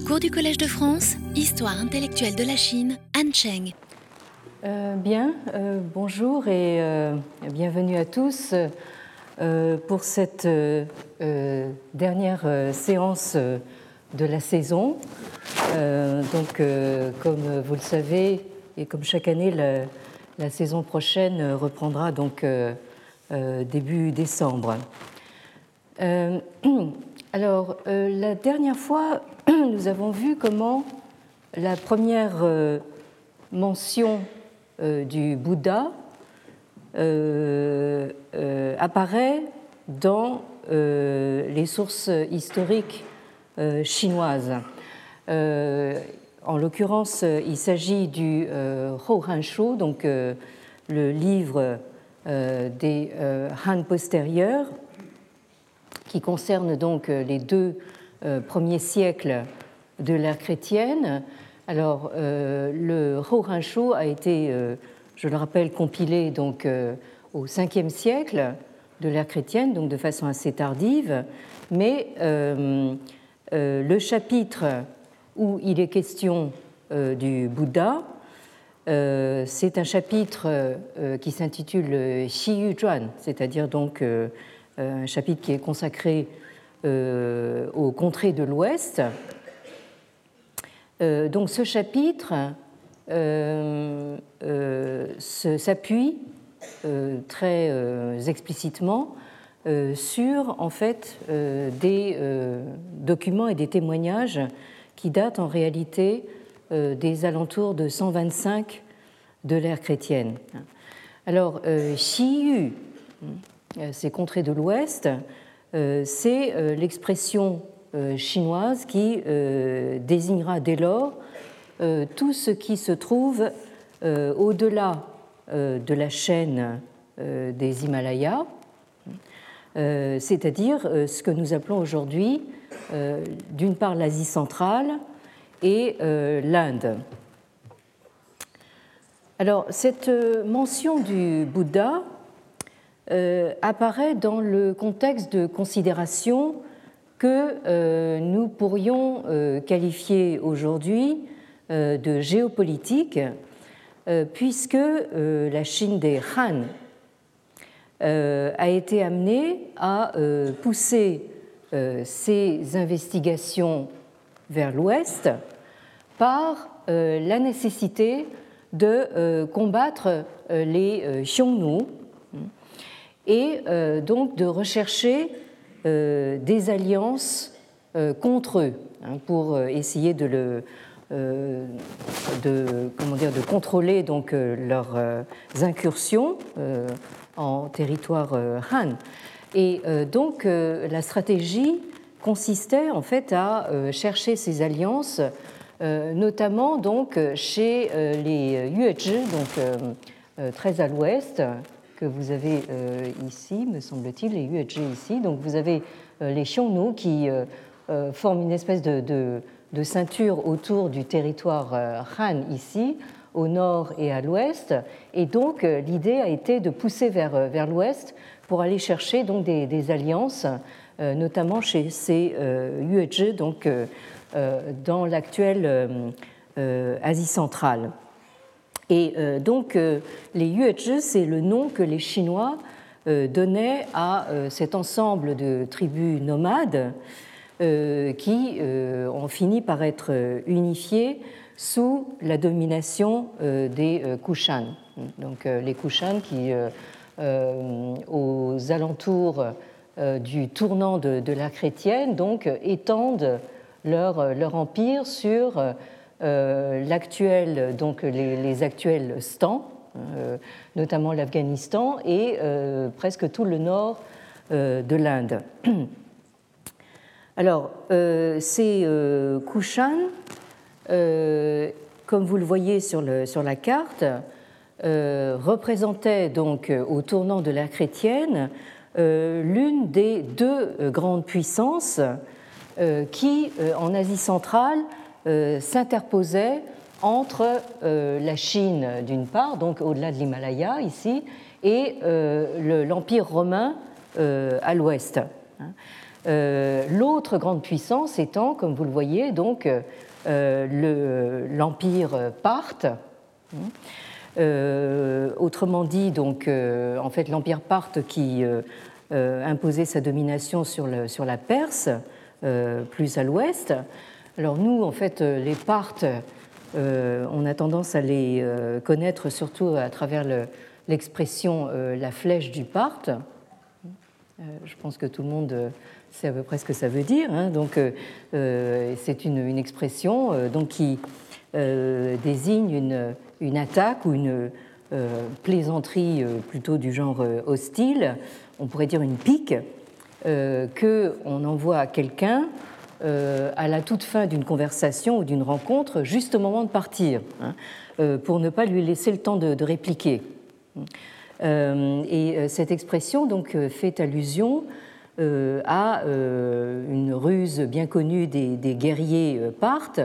Cours du Collège de France, Histoire intellectuelle de la Chine, Anne Cheng. Euh, bien, euh, bonjour et euh, bienvenue à tous pour cette dernière séance de la saison. donc, comme vous le savez, et comme chaque année, la saison prochaine reprendra donc début décembre. alors, la dernière fois, nous avons vu comment la première euh, mention euh, du Bouddha euh, apparaît dans les sources historiques chinoises. En l'occurrence, il s'agit du Hou Han Shu, donc le livre des Han postérieurs, qui concerne donc les deux euh, premier siècle de l'ère chrétienne. Alors, euh, le Shu a été, euh, je le rappelle, compilé donc au 5e siècle de l'ère chrétienne, donc de façon assez tardive, mais le chapitre où il est question du Bouddha, c'est un chapitre qui s'intitule Xi Yu Zhuan, c'est-à-dire donc un chapitre qui est consacré euh, aux contrées de l'Ouest. Euh, donc ce chapitre euh, s'appuie très explicitement sur en fait des documents et des témoignages qui datent en réalité des alentours de 125 de l'ère chrétienne. Alors, Xiyu, ces contrées de l'Ouest, euh, c'est euh, l'expression euh, chinoise qui désignera dès lors tout ce qui se trouve au-delà de la chaîne des Himalayas, c'est-à-dire ce que nous appelons aujourd'hui d'une part l'Asie centrale et l'Inde. Alors, cette mention du Bouddha euh, apparaît dans le contexte de considération que euh, nous pourrions euh, qualifier aujourd'hui de géopolitique, puisque la Chine des Han a été amenée à pousser ses investigations vers l'ouest par la nécessité de combattre les Xiongnu, et euh, donc de rechercher euh, des alliances euh, contre eux hein, pour essayer de, de, comment dire, de contrôler donc leurs incursions en territoire Han. Et donc la stratégie consistait en fait à chercher ces alliances, notamment donc chez les Yuezhi, donc très à l'ouest, que vous avez euh, ici, me semble-t-il, les UHG ici. Donc vous avez euh, les Xiongnu qui euh, forment une espèce de, de, ceinture autour du territoire Han ici, au nord et à l'ouest. Et donc l'idée a été de pousser vers, vers l'ouest pour aller chercher donc des, alliances, notamment chez ces UHG, donc dans l'actuelle Asie centrale. Et euh, donc, euh, les Yuezhi, c'est le nom que les Chinois euh, donnaient à cet ensemble de tribus nomades qui ont fini par être unifiées sous la domination des Kushan. Donc, les Kushan qui, aux alentours du tournant de, la chrétienne, donc étendent leur, empire sur l'actuel, donc les, actuels stans, euh, notamment l'Afghanistan et euh, presque tout le nord de l'Inde. Alors, ces Kushan, comme vous le voyez sur, le, sur la carte, représentaient donc au tournant de l'ère chrétienne l'une des deux grandes puissances qui, en Asie centrale, euh, s'interposait entre euh, la Chine d'une part, donc au-delà de l'Himalaya ici, et euh, l'Empire romain à l'ouest. Hein. L'autre grande puissance étant, comme vous le voyez, donc l'empire parthe. autrement dit, donc, en fait, l'empire parthe qui imposait sa domination sur la Perse, plus à l'ouest. Alors nous, en fait, les Parthes, on a tendance à les connaître surtout à travers le, l'expression euh, la flèche du. Euh, je pense que tout le monde euh, sait à peu près ce que ça veut dire. Hein. Donc, c'est une, expression donc, qui désigne une, une, attaque ou une plaisanterie plutôt du genre hostile, on pourrait dire une pique, qu'on envoie à quelqu'un à la toute fin d'une conversation ou d'une rencontre, juste au moment de partir, hein, pour ne pas lui laisser le temps de répliquer. Euh, et euh, cette expression donc euh, fait allusion à une ruse bien connue des, guerriers parthes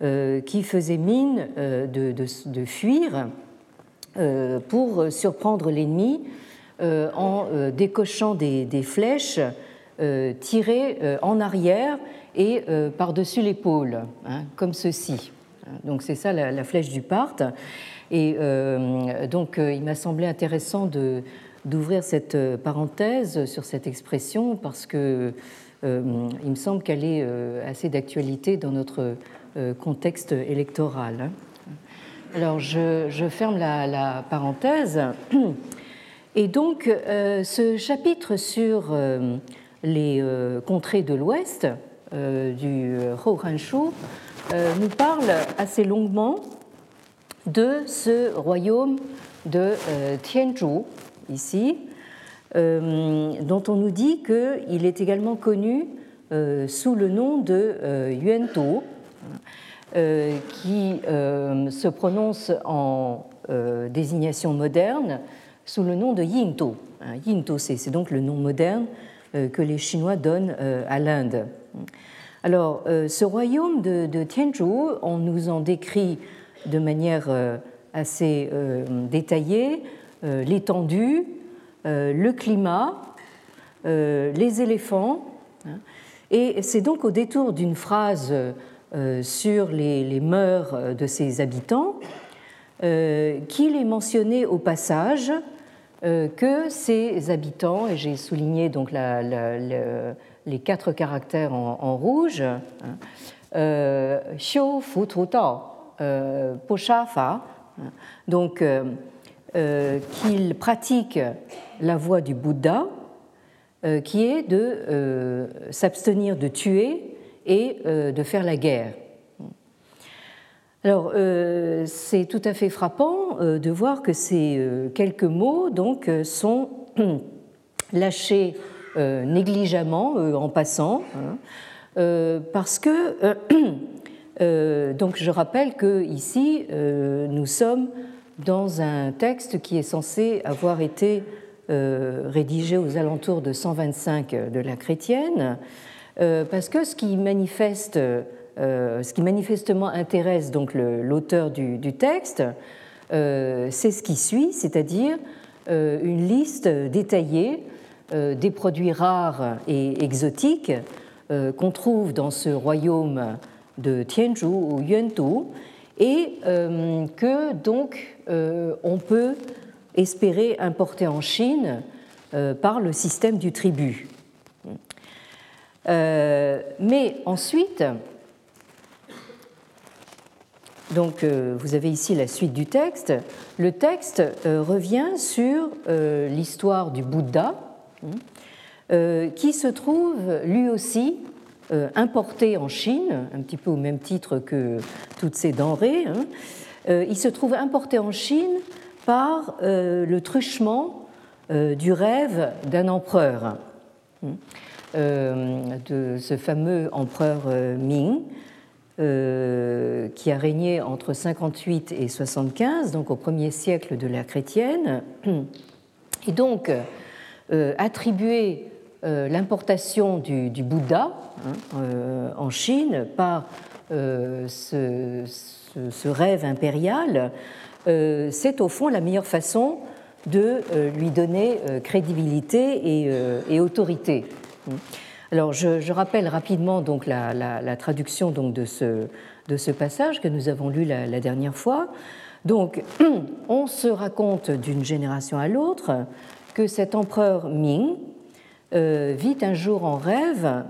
qui faisaient mine de, fuir pour surprendre l'ennemi en décochant des, flèches tirées en arrière et par-dessus l'épaule, hein, comme ceci. Donc c'est ça la, flèche du Parthe. Et euh, donc, euh, il m'a semblé intéressant d'ouvrir cette euh, parenthèse sur cette expression parce que il me semble qu'elle est assez d'actualité dans notre contexte électoral. Hein. Alors, je, ferme la, parenthèse. Et donc, ce chapitre sur les contrées de l'Ouest du Hohanshu nous parle assez longuement de ce royaume de euh, Tianzhou, ici, euh, dont on nous dit qu'il est également connu euh, sous le nom de Yuantou, qui se prononce en désignation moderne sous le nom de Yintou. Hein, Yintou, c'est donc le nom moderne que les Chinois donnent à l'Inde. Alors, ce royaume de, de Tianzhou, on nous en décrit de manière euh, assez euh, détaillée euh, l'étendue, le climat, les éléphants. Hein. Et c'est donc au détour d'une phrase sur les, mœurs de ses habitants qu'il est mentionné au passage que ces habitants, et j'ai souligné donc les quatre caractères en, rouge, hein, Xiu Fu Dao, euh, Poshafa, donc euh, euh, qu'il pratique la voie du Bouddha, qui est de s'abstenir de tuer et de faire la guerre. Alors, c'est tout à fait frappant de voir que ces quelques mots donc, sont lâchés négligemment en passant, hein, parce que Euh, je rappelle que ici euh, nous sommes dans un texte qui est censé avoir été euh, rédigé aux alentours de 125 de la chrétienne, parce que ce qui manifeste, ce qui manifestement intéresse donc l'auteur du, texte, c'est ce qui suit, c'est-à-dire une liste détaillée des produits rares et exotiques qu'on trouve dans ce royaume de Tianzhu ou Yuantou, et euh, que donc euh, on peut espérer importer en Chine euh, par le système du tribut. mais ensuite, donc vous avez ici la suite du texte. Le texte revient sur l'histoire du Bouddha, qui se trouve lui aussi euh, importé en Chine, un petit peu au même titre que toutes ces denrées. Hein. Euh, il se trouve importé en Chine par euh, le truchement du rêve d'un empereur, hein, de ce fameux empereur Ming, qui a régné entre 58 et 75, donc au premier siècle de la chrétienne, et donc attribué euh, l'importation du, Bouddha hein, euh, en Chine par euh, ce, rêve impérial, c'est au fond la meilleure façon de lui donner crédibilité et, autorité. Alors, je, rappelle rapidement donc la, traduction donc de, ce, de ce passage que nous avons lu la, dernière fois. Donc, on se raconte d'une génération à l'autre que cet empereur Ming euh, vit un jour en rêve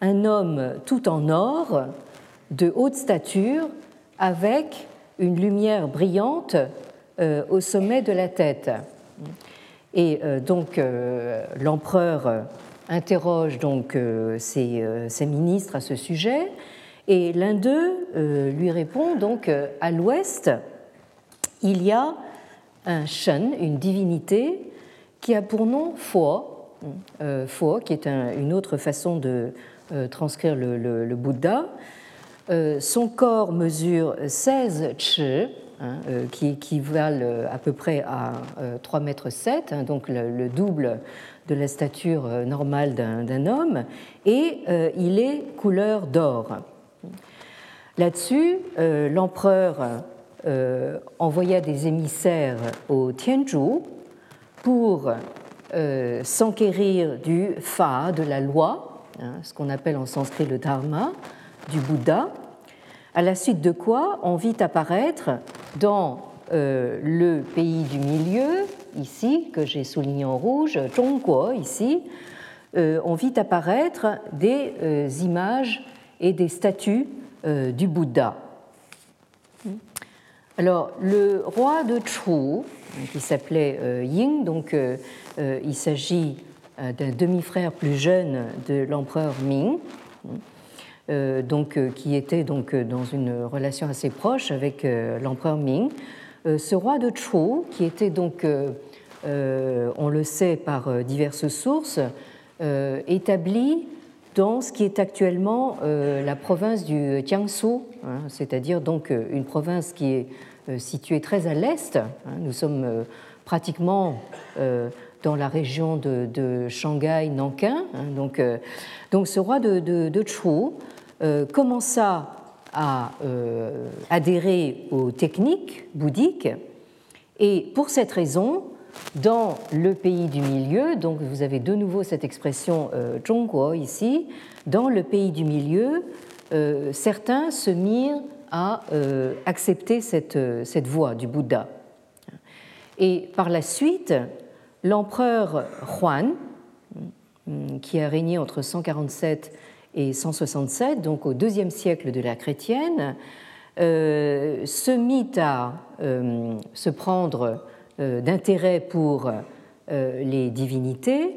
un homme tout en or, de haute stature, avec une lumière brillante euh, au sommet de la tête. Et euh, donc l'empereur interroge donc ses, ministres à ce sujet, et l'un d'eux lui répond donc à l'ouest il y a un Shen, une divinité, qui a pour nom Fo, euh, qui est une autre façon de euh, transcrire le, Bouddha. Euh, son corps mesure 16 chi, hein, qui équivalent à peu près à 3 mètres 7, hein, donc le, double de la stature normale d'un homme, et il est couleur d'or. Là-dessus, l'empereur envoya des émissaires au Tianzhu pour euh, s'enquérir du Fa, de la loi, hein, ce qu'on appelle en sanskrit le Dharma, du Bouddha, à la suite de quoi on vit apparaître dans euh, le pays du milieu, ici, que j'ai souligné en rouge, Zhongguo, ici, on vit apparaître des images et des statues du Bouddha. Alors, le roi de Chu, qui s'appelait euh, Ying, donc euh, euh, il s'agit d'un demi-frère plus jeune de l'empereur Ming, donc, qui était donc dans une relation assez proche avec l'empereur Ming. ce roi de Chu, qui était donc, on le sait par diverses sources, établi dans ce qui est actuellement la province du Jiangsu, hein, c'est-à-dire donc une province qui est situé très à l'est. Hein, nous sommes euh, pratiquement euh, dans la région de, Shanghai-Nankin. Hein, donc, donc ce roi de, de, Chu commença à adhérer aux techniques bouddhiques et pour cette raison, dans le pays du milieu, donc vous avez de nouveau cette expression euh, Zhongguo ici, dans le pays du milieu, certains se mirent à euh, accepter cette, euh, cette voie du Bouddha. Et par la suite, l'empereur Huan, mm, qui a régné entre 147 et 167, donc au deuxième siècle de la chrétienne, euh, se mit à se prendre d'intérêt pour les divinités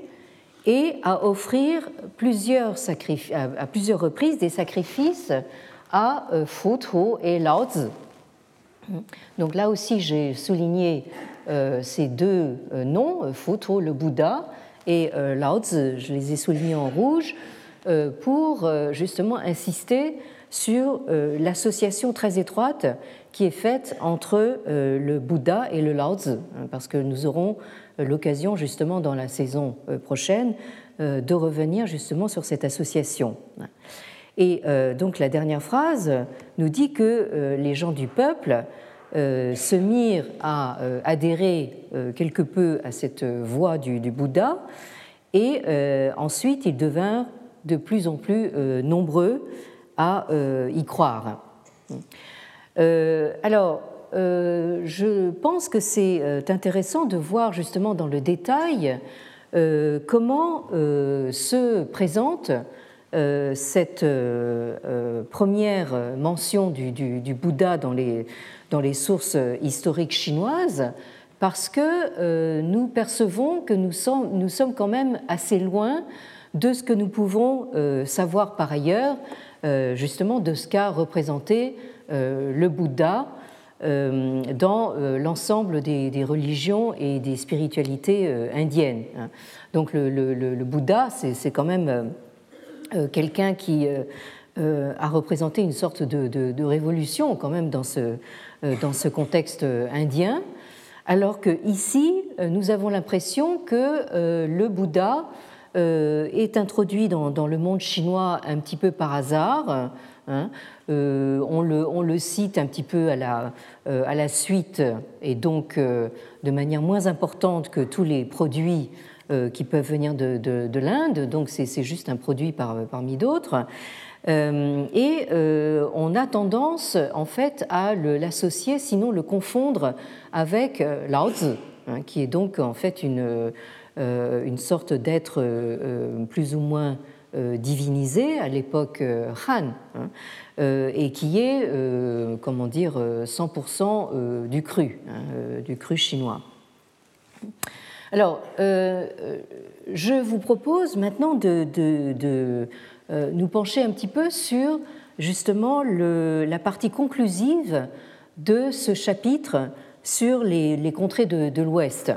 et à offrir plusieurs à plusieurs reprises des sacrifices à euh, Fu et Lao. Donc là aussi, j'ai souligné euh, ces deux euh, noms, Fu le Bouddha, et Tzu, je les ai soulignés en rouge, pour justement insister sur l'association très étroite qui est faite entre le Bouddha et le Lao hein, parce que nous aurons l'occasion justement dans la saison prochaine de revenir justement sur cette association. Et euh, donc la dernière phrase nous dit que euh, les gens du peuple euh, se mirent à adhérer quelque peu à cette voie du, Bouddha et ensuite ils devinrent de plus en plus nombreux à y croire. alors, je pense que c'est intéressant de voir justement dans le détail comment se présente cette euh, euh, première mention du, Bouddha dans les, sources historiques chinoises parce que nous percevons que nous sommes, quand même assez loin de ce que nous pouvons savoir par ailleurs, justement de ce qu'a représenté le Bouddha dans l'ensemble des, religions et des spiritualités indiennes. Donc le, Bouddha, c'est quand même euh, quelqu'un qui euh, euh, a représenté une sorte de, révolution quand même dans ce, dans ce contexte indien, alors que ici nous avons l'impression que le Bouddha est introduit dans, le monde chinois un petit peu par hasard. Hein. on, le, on, le, cite un petit peu à la, à la suite et donc de manière moins importante que tous les produits qui peuvent venir de, l'Inde, donc c'est juste un produit parmi d'autres. et on a tendance en fait à l'associer, sinon le confondre avec Lao hein, qui est donc en fait une, une sorte d'être plus ou moins divinisé à l'époque Han. Hein. Euh, et qui est, euh, comment dire, 100% euh, du cru, hein, du cru chinois. Alors, je vous propose maintenant de, nous pencher un petit peu sur justement la partie conclusive de ce chapitre sur les, contrées de, l'Ouest.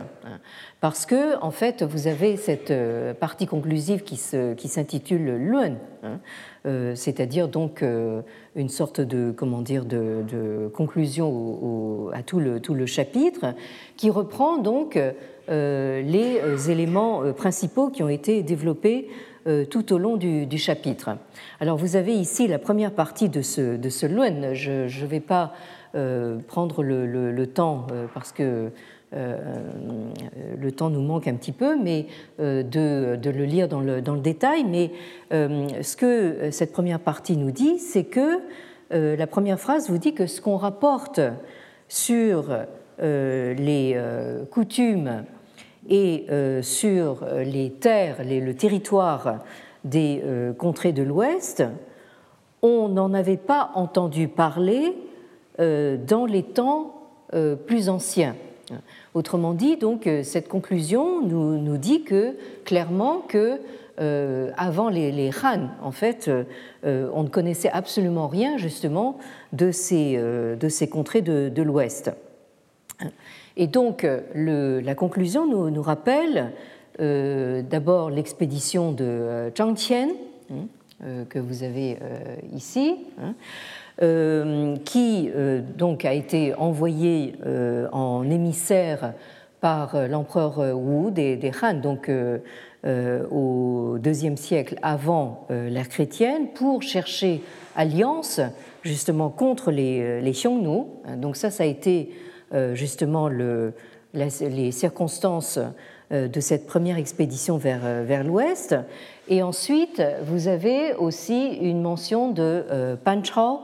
Parce que, en fait, vous avez cette partie conclusive qui s'intitule Luen, hein, euh, c'est-à-dire donc euh, une sorte de comment de, conclusion à tout le, chapitre, qui reprend donc euh, les éléments principaux qui ont été développés tout au long du, chapitre. Alors vous avez ici la première partie de ce, de. Je ne vais pas prendre le, temps parce que euh, le temps nous manque un petit peu, mais euh, de, le lire dans le, détail. Mais euh, ce que cette première partie nous dit, c'est que la première phrase vous dit que ce qu'on rapporte sur les coutumes et sur les terres, le territoire des contrées de l'Ouest, on n'en avait pas entendu parler dans les temps plus anciens. Autrement dit, donc, euh, cette conclusion nous, nous dit que clairement que euh, avant les, Han, en fait, euh, on ne connaissait absolument rien justement de ces, de ces contrées de, l'Ouest. Et donc, le, la conclusion nous, rappelle d'abord l'expédition de Zhang Qian, hein, que vous avez ici. Hein, euh, qui euh, donc a été envoyé euh, en émissaire par l'empereur Wu des, Han, donc au deuxième siècle avant l'ère chrétienne, pour chercher alliance justement contre les, les Xiongnu. Donc ça, ça a été justement le, les circonstances de cette première expédition vers, vers l'ouest. Et ensuite, vous avez aussi une mention de Pan Chao,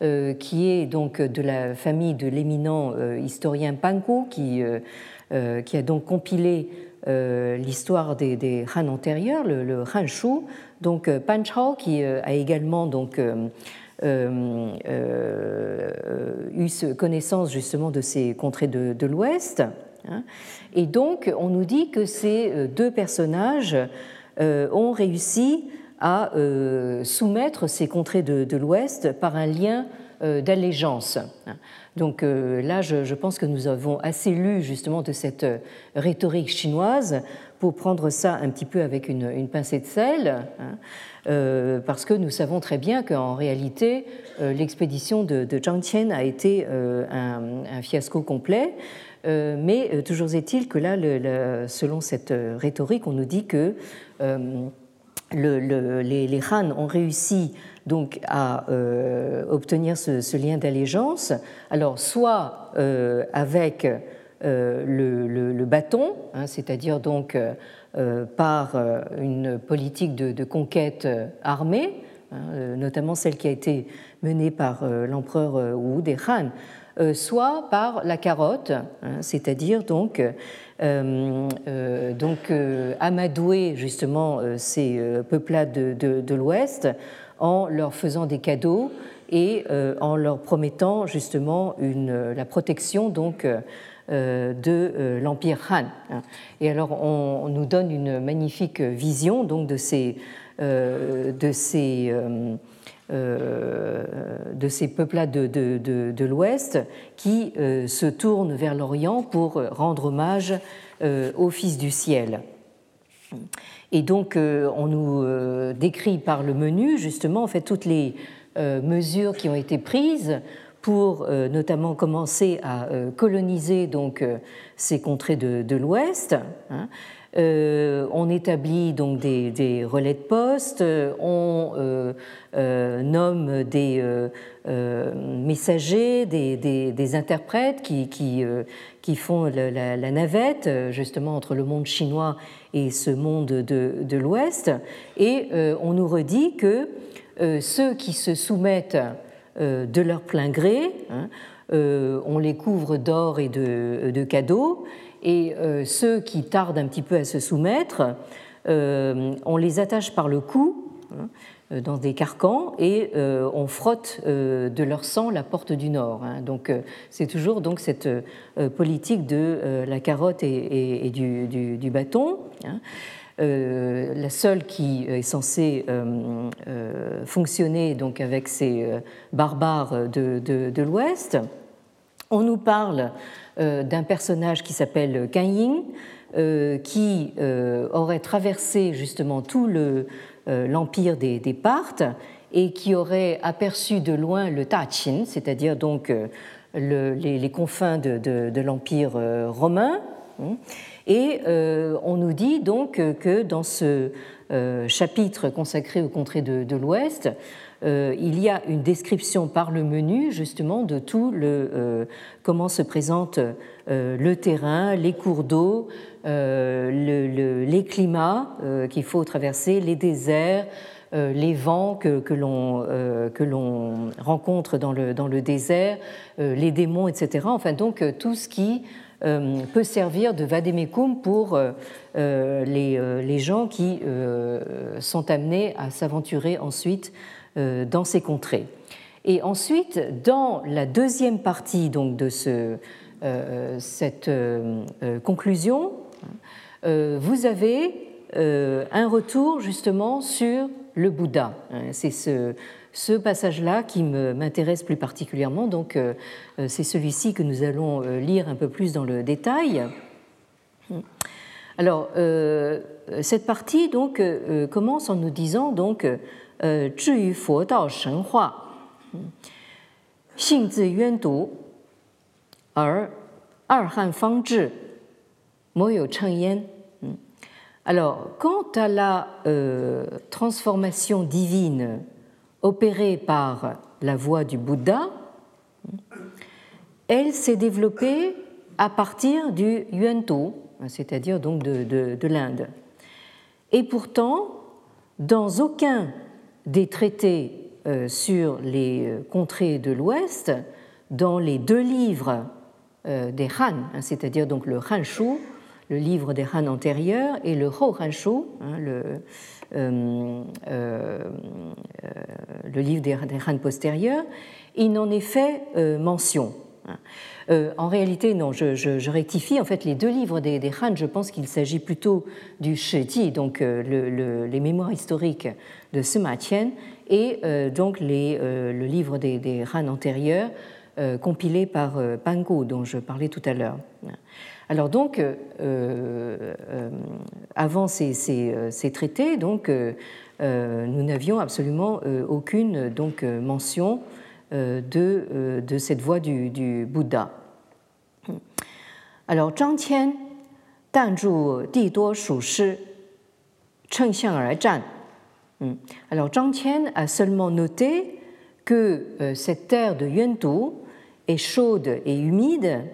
euh, qui est donc de la famille de l'éminent euh, historien Panku, qui, euh, qui a donc compilé l'histoire des, Han antérieurs, le, Han Shu. Donc Pan Chao, qui a également donc eu connaissance justement de ces contrées de, de l'Ouest. Hein. Et donc, on nous dit que ces deux personnages ont réussi à euh, soumettre ces contrées de, l'Ouest par un lien euh, d'allégeance. Donc euh, là, je, pense que nous avons assez lu justement de cette rhétorique chinoise pour prendre ça un petit peu avec une, pincée de sel, hein, parce que nous savons très bien qu'en réalité, l'expédition de, de, Zhang Qian a été un, fiasco complet. mais toujours est-il que là, selon cette rhétorique, on nous dit que les, Han ont réussi donc à euh, obtenir ce, lien d'allégeance, alors soit euh, avec euh, le, bâton, hein, c'est-à-dire donc par une politique de, conquête armée, hein, notamment celle qui a été menée par l'empereur Wu des Han, soit par la carotte, hein, c'est-à-dire donc euh, euh, euh, amadouer justement ces peuplades de, l'Ouest en leur faisant des cadeaux et en leur promettant justement la protection donc de l'empire Han. Et alors on, nous donne une magnifique vision donc de ces de ces de ces peuplades de, de, l'Ouest qui euh, se tournent vers l'Orient pour rendre hommage euh, au Fils du ciel. Et donc, euh, on nous décrit par le menu, justement, en fait, toutes les mesures qui ont été prises pour notamment commencer à coloniser donc ces contrées de, l'Ouest. Hein. on établit donc des, relais de poste, on nomme des messagers, des, interprètes qui, qui, font la, navette justement entre le monde chinois et ce monde de, l'Ouest. Et on nous redit que ceux qui se soumettent de leur plein gré, hein, on les couvre d'or et de cadeaux, et euh, ceux qui tardent un petit peu à se soumettre, euh, on les attache par le cou hein, euh, dans des carcans et on frotte de leur sang la porte du nord. Hein. Donc c'est toujours donc cette politique de la carotte et, du, bâton. Hein. la seule qui est censée fonctionner donc avec ces barbares de, l'Ouest. On nous parle euh, d'un personnage qui s'appelle Kan Ying, euh, qui euh, aurait traversé justement tout l'empire des, Parthes et qui aurait aperçu de loin le Tachin, c'est-à-dire donc les, confins de, l'empire romain. Et on nous dit donc que dans ce chapitre consacré aux contrées de l'Ouest, euh, il y a une description par le menu justement de tout le euh, comment se présente euh, le terrain, les cours d'eau, les climats qu'il faut traverser, les déserts, les vents que, que l'on rencontre dans le, dans le désert, les démons, etc. Enfin donc tout ce qui peut servir de vademecum pour les, les, gens qui sont amenés à s'aventurer ensuite euh, dans ces contrées. Et ensuite, dans la deuxième partie donc, de ce, euh, cette euh, conclusion, vous avez un retour justement sur le Bouddha. C'est ce, ce passage-là qui m'intéresse plus particulièrement, donc euh, euh, c'est celui-ci que nous allons euh, lire un peu plus dans le détail. Hmm. Alors, cette partie donc commence en nous disant donc. Hmm. Alors, quant à la transformation divine opérée par la voix du Bouddha, elle s'est développée à partir du Yuan-Tu, c'est-à-dire de, de, de l'Inde. Et pourtant, dans aucun des traités euh, sur les euh, contrées de l'Ouest dans les deux livres euh, des Han, hein, c'est-à-dire donc le Hanshu, le livre des Han antérieurs, et le Ho Hanshu, hein, le, le livre des, Han postérieurs, il n'en est fait mention. Hein. en réalité, non, je, rectifie. En fait, les deux livres des, Han, je pense qu'il s'agit plutôt du Shiji, donc les mémoires historiques de Sima Qian et euh, donc euh, le livre des, des Han antérieurs euh, compilé par Pango dont je parlais tout à l'heure. Alors donc, euh, euh, avant euh, ces, traités, donc, nous n'avions absolument aucune donc, mention de, de, cette voie du, Bouddha. Alors Zhang Qian, Dan Zhu Di Duo Shu Shi, Cheng Zhan. Hmm. Alors Zhang Qian a seulement noté que cette terre de Yuantou est chaude et humide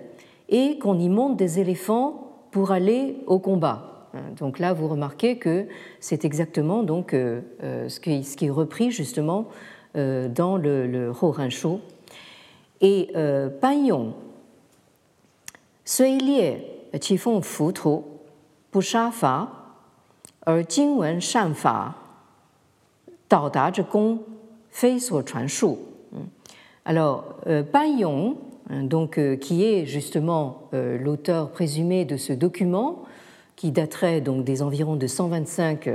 et qu'on y monte des éléphants pour aller au combat. Hein, donc là, vous remarquez que c'est exactement donc, euh, euh, ce, qui, est repris justement dans le, le Ho Et Sha Fa, Er Fa, alors, euh, hein, donc, euh, qui est justement euh, l'auteur présumé de ce document, qui daterait donc des environs de 125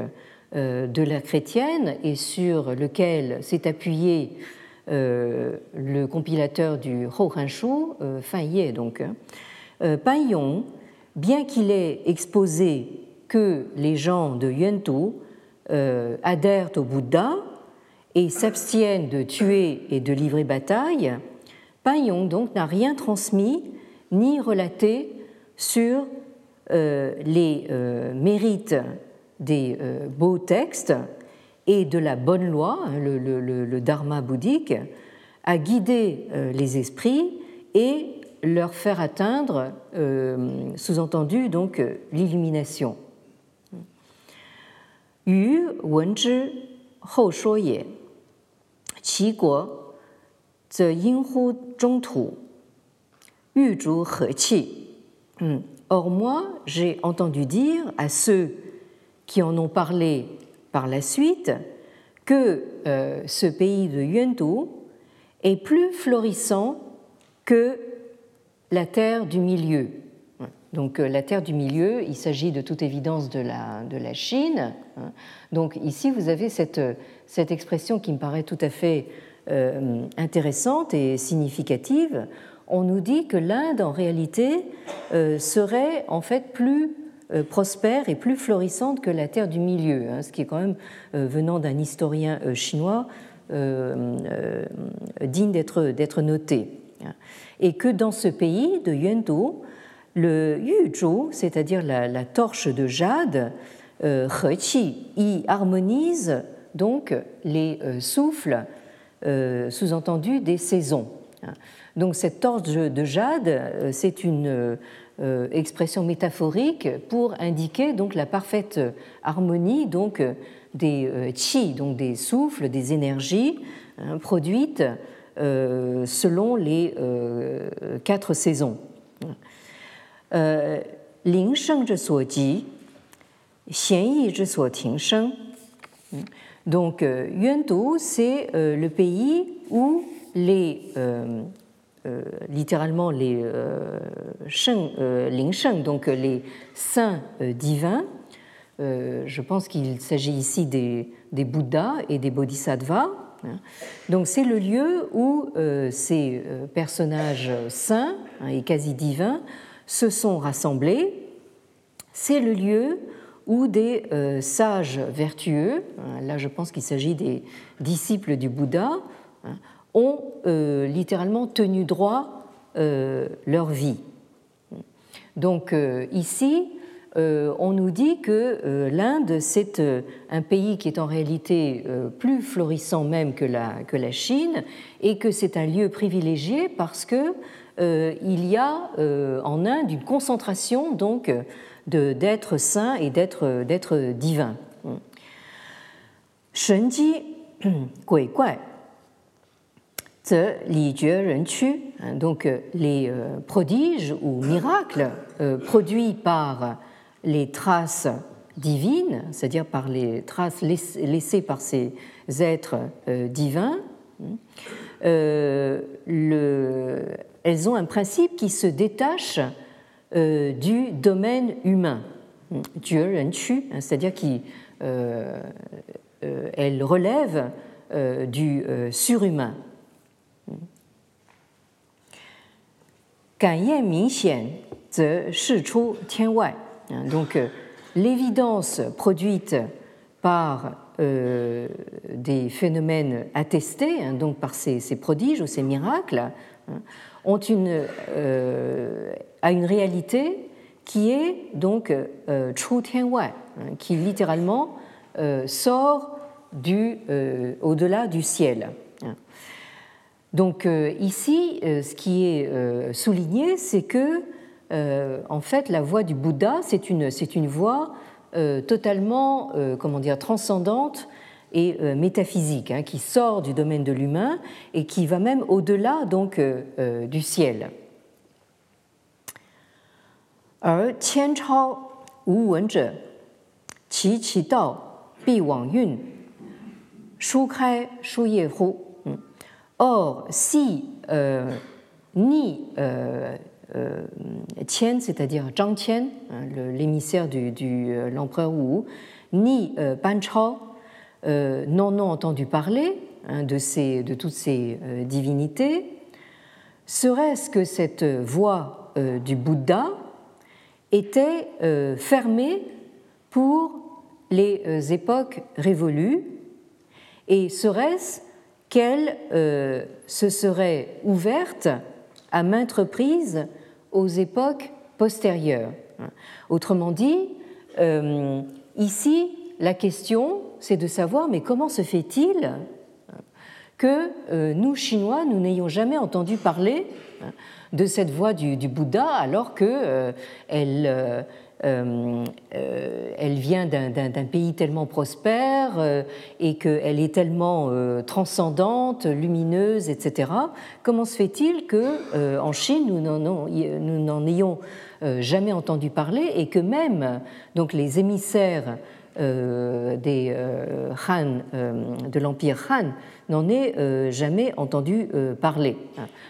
de l'ère chrétienne et sur lequel s'est appuyé le compilateur du Ho Hanshu, Fan Ye donc. Hein. Yong, bien qu'il ait exposé que les gens de Yuantou euh, adhèrent au Bouddha et s'abstiennent de tuer et de livrer bataille, Pagnong donc n'a rien transmis ni relaté sur euh, les euh, mérites des euh, beaux textes et de la bonne loi, hein, le, dharma bouddhique, à guider les esprits et leur faire atteindre, sous-entendu donc, l'illumination. Yu Wenji Hou Qi Guo 则因乎中土，欲逐和气。Or moi, j'ai entendu dire à ceux qui en ont parlé par la suite que euh, ce pays de Yuandu est plus florissant que la terre du milieu. Donc euh, la terre du milieu, il s'agit de toute évidence de la, de la Chine. Hein. Donc ici, vous avez cette, cette, expression qui me paraît tout à fait euh, intéressante et significative. On nous dit que l'Inde, en réalité, euh, serait en fait plus prospère et plus florissante que la terre du milieu, hein, ce qui est quand même, venant d'un historien chinois, digne d'être noté. Hein. Et que dans ce pays de Yuandu, le Yuzhou, c'est-à-dire la, torche de jade, euh, Heqi, y harmonise donc les euh, souffles euh, sous-entendu des saisons. Hein. Donc cette torche de jade, euh, c'est une euh, expression métaphorique pour indiquer donc la parfaite harmonie donc des chi, donc des souffles, des énergies hein, produites selon les quatre saisons. Ling sheng zhe suo ji, xian yi zhe suo ting sheng. Donc, Yuandu, c'est le pays où les, littéralement les sheng, sheng, donc les saints divins, je pense qu'il s'agit ici des, des, Bouddhas et des Bodhisattvas. Donc, c'est le lieu où ces personnages saints hein, et quasi divins se sont rassemblés. C'est le lieu où des euh, sages vertueux, hein, là je pense qu'il s'agit des disciples du Bouddha, hein, ont euh, littéralement tenu droit euh, leur vie. Donc ici, on nous dit que l'Inde, c'est un pays qui est en réalité plus florissant même que la, que la Chine et que c'est un lieu privilégié parce que euh, il y a euh, en Inde une concentration donc d'êtres saints et d'êtres divins. Shenji Gui Li hein, donc euh, les prodiges ou miracles produits par les traces divines, c'est-à-dire par les traces laissées par ces êtres divins, le, elles ont un principe qui se détache euh, du domaine humain, hein, c'est-à-dire qu'elles euh, euh, relèvent du surhumain. Donc, l'évidence produite par des phénomènes attestés, hein, donc par ces, prodiges ou ces miracles, hein, ont une, euh, a une réalité qui est donc euh, Chu Tianwai, hein, qui littéralement euh, sort du, au-delà du ciel. Donc ici, ce qui est souligné, c'est que en fait, la voie du Bouddha, c'est une, c'est une voie totalement, comment dire, transcendante et euh, métaphysique, hein, qui sort du domaine de l'humain et qui va même au-delà donc euh, euh, du ciel. 而千超无闻者，其其道必往运，书开书业乎？Or, si euh, ni euh, euh, Qian, c'est-à-dire Zhang Qian, l'émissaire du, du l'empereur Wu, ni Ban Chao, euh, n'en ont entendu parler hein, de, ces, de, toutes ces euh, divinités, serait-ce que cette voie euh, du Bouddha était fermée pour les époques révolues. Et serait-ce qu'elle se serait ouverte à maintes reprises aux époques postérieures? Autrement dit, ici, la question, c'est de savoir, mais comment se fait-il que nous, Chinois, nous n'ayons jamais entendu parler de cette voie du, Bouddha alors qu'elle euh, euh, euh, elle vient d'un pays tellement prospère et qu'elle est tellement transcendante, lumineuse, etc. Comment se fait-il que en Chine nous n'en ayons jamais entendu parler et que même donc les émissaires des Han de l'empire Han n'en aient jamais entendu parler.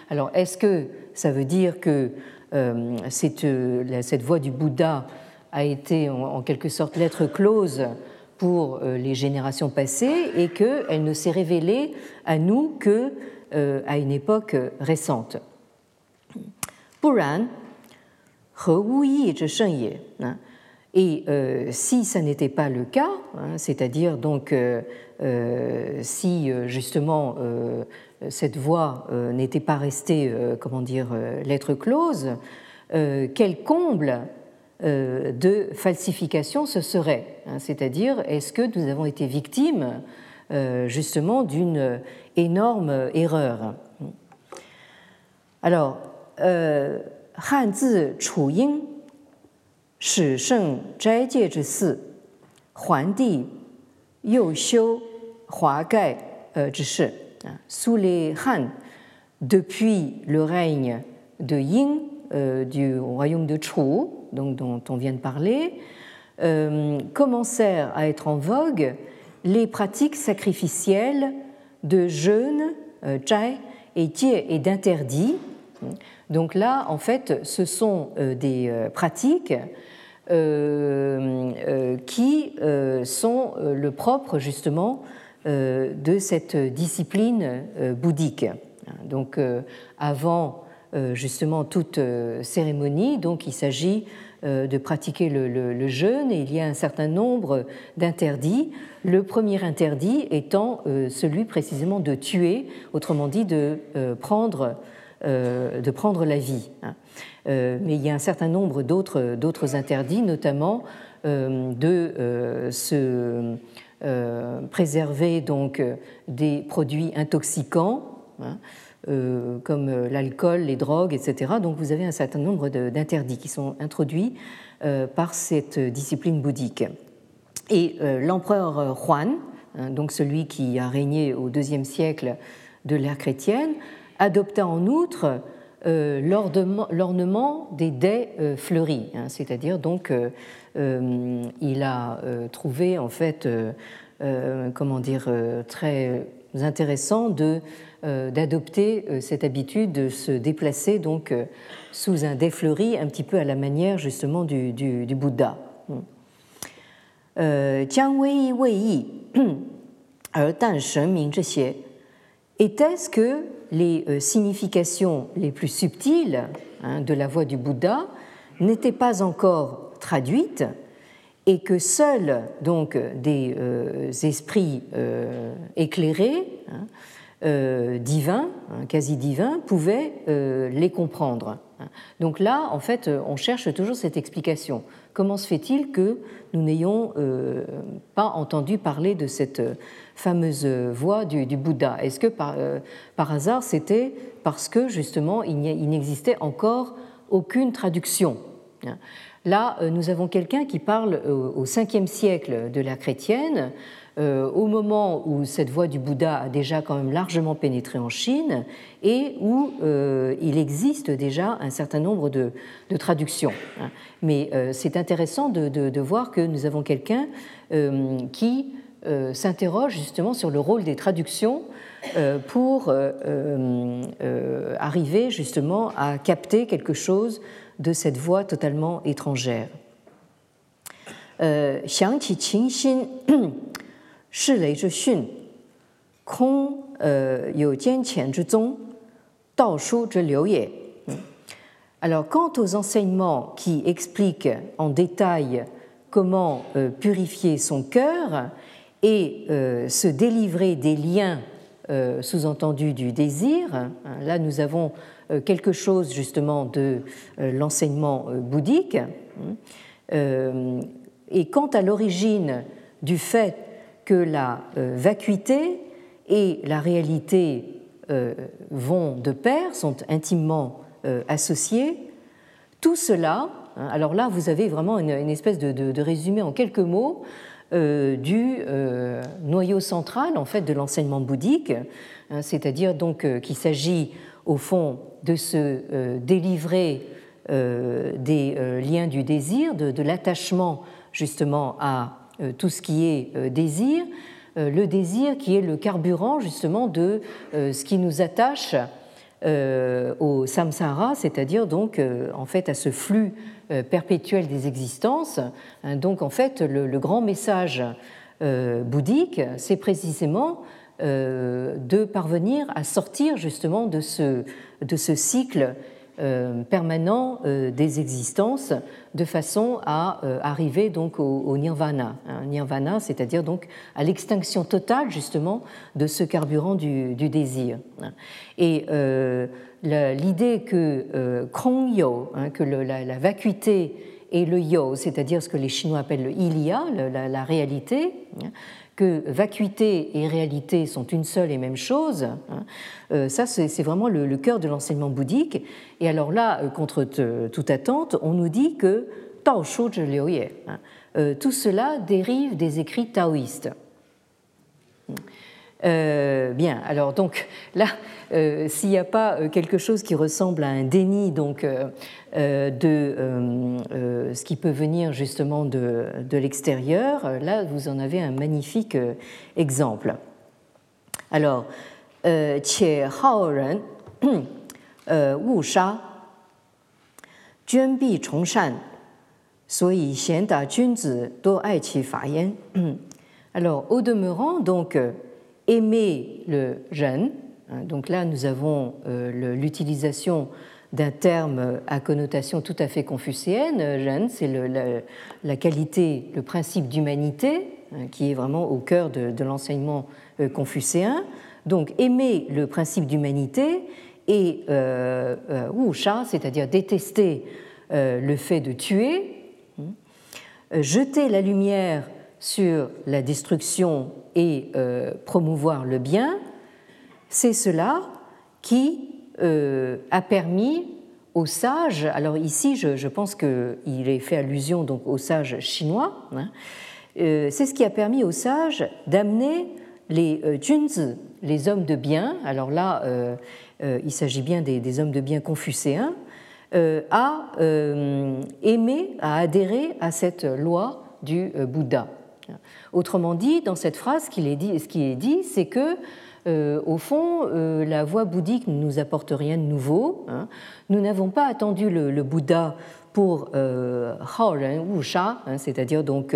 Alors est-ce que ça veut dire que euh, cette, euh, voie du Bouddha a été en, quelque sorte lettre close pour euh, les générations passées et qu'elle ne s'est révélée à nous que à une époque récente. Buran, et si ça n'était pas le cas, hein, c'est-à-dire donc si justement cette voie euh, n'était pas restée, euh, comment dire, euh, lettre close, quel comble de falsification ce serait hein, C'est-à-dire, est-ce que nous avons été victimes justement d'une énorme erreur? Alors. Sous les Han, depuis le règne de Ying, euh, du royaume de Chu, dont on vient de parler, euh, commencèrent à être en vogue les pratiques sacrificielles de jeûne, euh, chai et tie et d'interdit. Donc là, en fait, ce sont des pratiques qui sont le propre justement euh, de cette discipline euh, bouddhique. Donc euh, avant justement toute cérémonie, donc il s'agit de pratiquer le, jeûne et il y a un certain nombre d'interdits. Le premier interdit étant celui précisément de tuer, autrement dit de prendre, de prendre la vie. Mais il y a un certain nombre d'autres interdits, notamment de se euh, préserver donc euh, des produits intoxicants. Hein, euh, comme l'alcool, les drogues, etc. Donc vous avez un certain nombre d'interdits qui sont introduits par cette discipline bouddhique. Et l'empereur Juan, hein, donc celui qui a régné au deuxième siècle de l'ère chrétienne, adopta en outre l'ornement des dais fleuris, hein, c'est-à-dire donc euh, il a euh, trouvé en fait, euh, comment dire, très intéressant de d'adopter cette habitude de se déplacer donc sous un dé fleuri, un petit peu à la manière justement du, du, du Bouddha. Était-ce que les significations les plus subtiles hein, de la voix du Bouddha n'étaient pas encore traduite et que seuls donc des euh, esprits euh, éclairés, hein, euh, divins, hein, quasi divins, pouvaient les comprendre. Donc là, en fait, on cherche toujours cette explication. Comment se fait-il que nous n'ayons pas entendu parler de cette fameuse voix du, Bouddha Est-ce que par, par hasard c'était parce que justement il n'existait encore aucune traduction Là, euh, nous avons quelqu'un qui parle euh, au 5e siècle de la chrétienne, euh, au moment où cette voie du Bouddha a déjà quand même largement pénétré en Chine et où il existe déjà un certain nombre de, traductions. Hein. Mais c'est intéressant de, voir que nous avons quelqu'un qui s'interroge justement sur le rôle des traductions pour arriver justement à capter quelque chose de cette voix totalement étrangère. Euh, Alors, quant aux enseignements qui expliquent en détail comment euh, purifier son cœur et euh, se délivrer des liens sous-entendu du désir. Là, nous avons quelque chose justement de l'enseignement bouddhique. Et quant à l'origine du fait que la vacuité et la réalité vont de pair, sont intimement associés, tout cela Hein. Alors là, vous avez vraiment une, espèce de, résumé en quelques mots euh, du euh, noyau central en fait de l'enseignement bouddhique, hein, c'est-à-dire donc euh, qu'il s'agit au fond de se délivrer des liens du désir, de, l'attachement justement à tout ce qui est désir, le désir qui est le carburant justement de ce qui nous attache au samsara, c'est-à-dire donc en fait à ce flux euh, perpétuelle des existences. Hein, donc en fait, le, grand message euh, bouddhique, c'est précisément euh, de parvenir à sortir justement de ce, de ce cycle permanent des existences de façon à arriver donc au, nirvana. Hein, nirvana, c'est-à-dire donc à l'extinction totale justement de ce carburant du, désir. Et l'idée que euh, Krong Yo, hein, que la, vacuité et le Yo, c'est-à-dire ce que les Chinois appellent le Ilia, la, réalité, hein, que vacuité et réalité sont une seule et même chose, hein, euh, ça c'est vraiment le, cœur de l'enseignement bouddhique. Et alors là, euh, contre toute attente, on nous dit que Tao Liu Ye, tout cela dérive des écrits taoïstes. Euh, bien, alors donc là, euh, s'il n'y a pas euh, quelque chose qui ressemble à un déni donc, euh, de euh, euh, ce qui peut venir justement de, de l'extérieur. Là, vous en avez un magnifique exemple. Alors, qie hao ren wu sha, juan bi. Alors, au demeurant, donc, aimer le jeune, hein, donc là nous avons l'utilisation d'un terme à connotation tout à fait confucéenne. Jeune, c'est la, qualité, le principe d'humanité, hein, qui est vraiment au cœur de, l'enseignement euh, confucéen. Donc aimer le principe d'humanité et euh, euh c'est-à-dire détester le fait de tuer, hein, jeter la lumière sur la destruction et euh, promouvoir le bien, c'est cela qui euh, a permis aux sages, alors ici je, pense qu'il est fait allusion donc aux sages chinois, hein, euh, c'est ce qui a permis aux sages d'amener les junzi, les hommes de bien, alors là il s'agit bien des, des, hommes de bien confucéens, à aimer, à adhérer à cette loi du Bouddha. Autrement dit, dans cette phrase, ce qui est dit, c'est que euh, au fond, euh, la voie bouddhique ne nous apporte rien de nouveau. Hein. Nous n'avons pas attendu le, Bouddha pour euh, ou hein, c'est-à-dire donc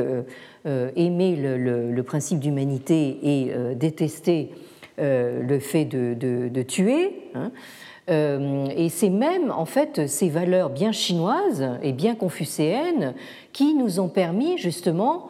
aimer le, principe d'humanité et détester le fait de, tuer. Hein. et c'est même en fait ces valeurs bien chinoises et bien confucéennes qui nous ont permis justement euh,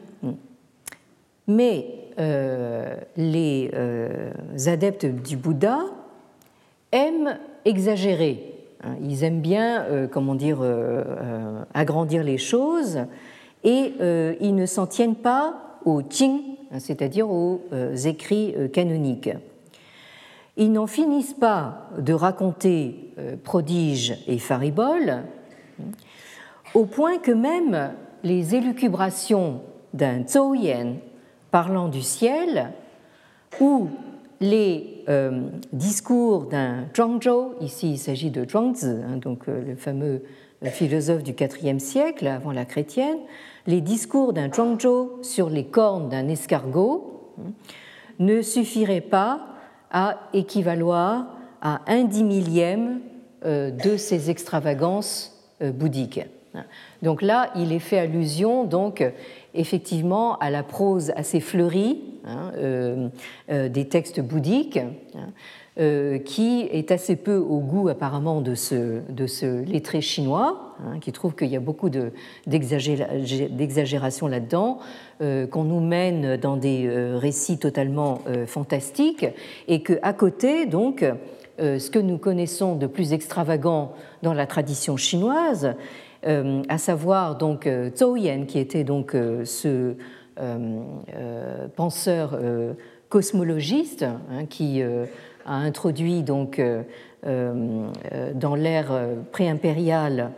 mais euh, les euh, adeptes du Bouddha aiment exagérer. Hein. Ils aiment bien, euh, comment dire, agrandir les choses et ils ne s'en tiennent pas au Qing, hein, c'est-à-dire aux écrits canoniques. Ils n'en finissent pas de raconter prodiges et fariboles, au point que même les élucubrations d'un Zhou parlant du ciel, ou les euh, discours d'un Zhuangzhou, ici il s'agit de Zhuangzi, hein, donc euh, le fameux euh, philosophe du IVe siècle avant la chrétienne, les discours d'un Zhuangzhou sur les cornes d'un escargot hein, ne suffiraient pas à équivaloir à un dix millième de ces extravagances bouddhiques. Donc là, il est fait allusion donc effectivement à la prose assez fleurie hein, euh, euh, des textes bouddhiques, hein, euh, qui est assez peu au goût apparemment de ce, de ce lettré chinois, hein, qui trouve qu'il y a beaucoup d'exagération là-dedans, qu'on nous mène dans des récits totalement fantastiques, et qu'à côté, donc, ce que nous connaissons de plus extravagant dans la tradition chinoise, à savoir donc euh, Zhou Yan, qui était donc euh, ce penseur cosmologiste hein, qui a introduit donc dans l'ère préimpériale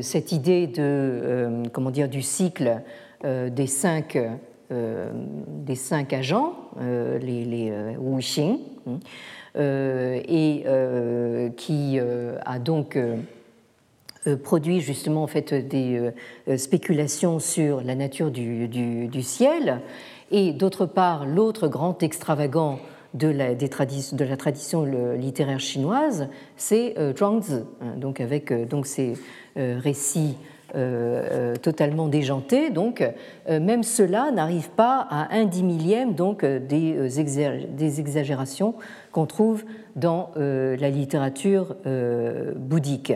cette idée de comment dire du cycle des cinq des cinq agents, les, les Wuxing, hein, et qui a donc euh, produit justement en fait des euh, spéculations sur la nature du, ciel, et d'autre part l'autre grand extravagant de la, des de la tradition littéraire chinoise, c'est euh, Zhuangzi, hein, donc avec donc ces récits totalement déjantés. Donc, même cela n'arrive pas à un dix millième donc des, des exagérations qu'on trouve dans la littérature bouddhique.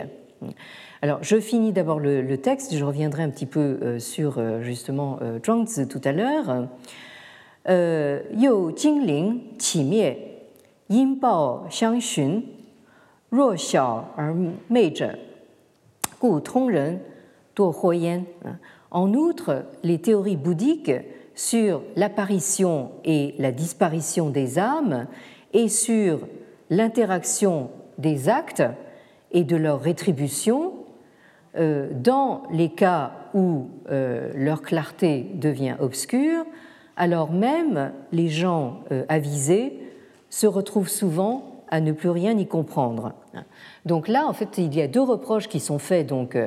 Alors, je finis d'abord le, texte, je reviendrai un petit peu euh, sur euh, justement euh, Zhuangzi tout à l'heure. Yo Jingling qi mie, yin bao xiang xun, ruo xiao er mei gu tong ren. En outre, les théories bouddhiques sur l'apparition et la disparition des âmes et sur l'interaction des actes et de leur rétribution dans les cas où euh, leur clarté devient obscure, alors même les gens euh, avisés se retrouvent souvent à ne plus rien y comprendre. Donc là, en fait, il y a deux reproches qui sont faits donc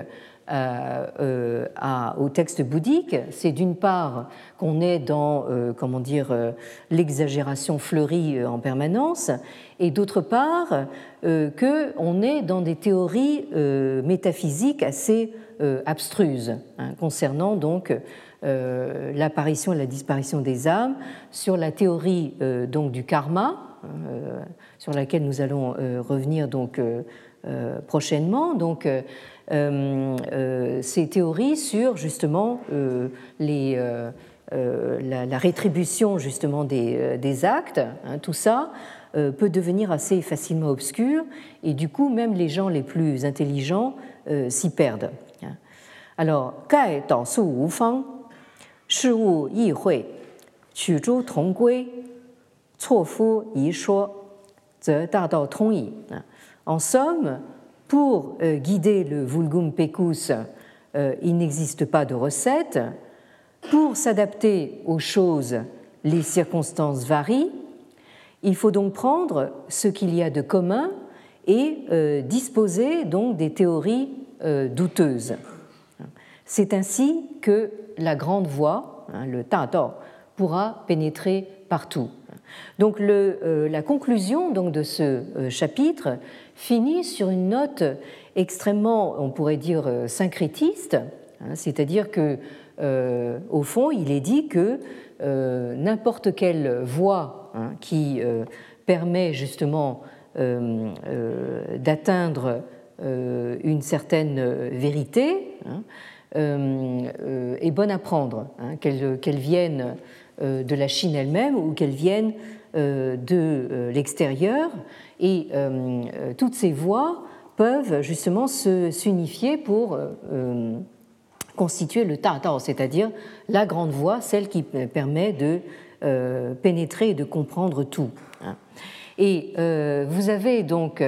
euh, euh, au texte bouddhique, c'est d'une part qu'on est dans euh, comment dire l'exagération fleurie en permanence, et d'autre part qu'on est dans des théories métaphysiques assez abstruses hein, concernant donc l'apparition et la disparition des âmes, sur la théorie donc du karma, sur laquelle nous allons revenir donc prochainement. Donc euh, euh, ces théories sur justement euh, les, la, rétribution justement des, actes, hein, tout ça peut devenir assez facilement obscur et du coup même les gens les plus intelligents s'y perdent. Alors, Gai Dao Su Wu Fang, Shi Wu Yi Hui, Zhu Tong Gui, Fu Yi Shuo, Da Dao Tong Yi. En somme, pour euh, guider le vulgum pecus, euh, il n'existe pas de recette. Pour s'adapter aux choses, les circonstances varient. Il faut donc prendre ce qu'il y a de commun et euh, disposer donc des théories douteuses. C'est ainsi que la grande voie, hein, le Tador, pourra pénétrer partout. Donc la conclusion donc, de ce chapitre finit sur une note extrêmement, on pourrait dire, euh, syncrétiste, hein, c'est-à-dire que, euh, au fond, il est dit que euh, n'importe quelle voie hein, qui permet justement d'atteindre une certaine vérité hein, est bonne à prendre, qu'elle vienne de la Chine elle-même ou qu'elle vienne de l'extérieur. Et euh, euh, toutes ces voies peuvent justement s'unifier pour euh, constituer le Tao, c'est-à-dire la grande voie, celle qui permet de pénétrer et de comprendre tout. Hein. Et vous avez donc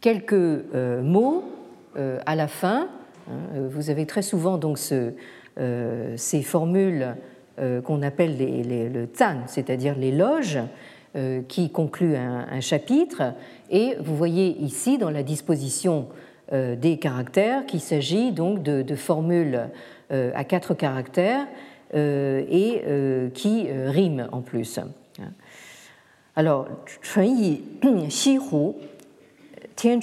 quelques mots à la fin. Hein. Vous avez très souvent donc ce, ces formules euh, qu'on appelle les, le tzan, c'est-à-dire l'éloge euh, qui conclut un, chapitre. Et vous voyez ici dans la disposition euh, des caractères qu'il s'agit donc de, formules à quatre caractères et qui riment en plus. Alors, Hu, Tian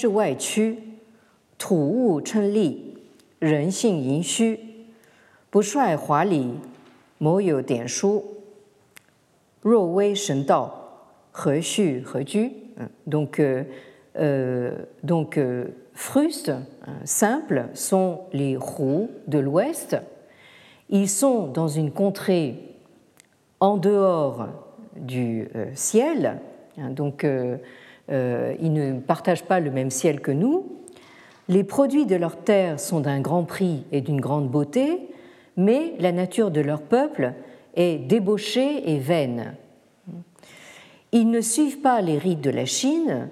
Chen Li, Ren Yin Bu Shuai 某有点书。若微神道，何须何居？Donc, euh, donc frustes, simples, sont les roues de l'Ouest. Ils sont dans une contrée en dehors du euh, ciel, hein, donc euh, euh, ils ne partagent pas le même ciel que nous. Les produits de leur terre sont d'un grand prix et d'une grande beauté, mais la nature de leur peuple est débauchée et vaine. Ils ne suivent pas les rites de la Chine,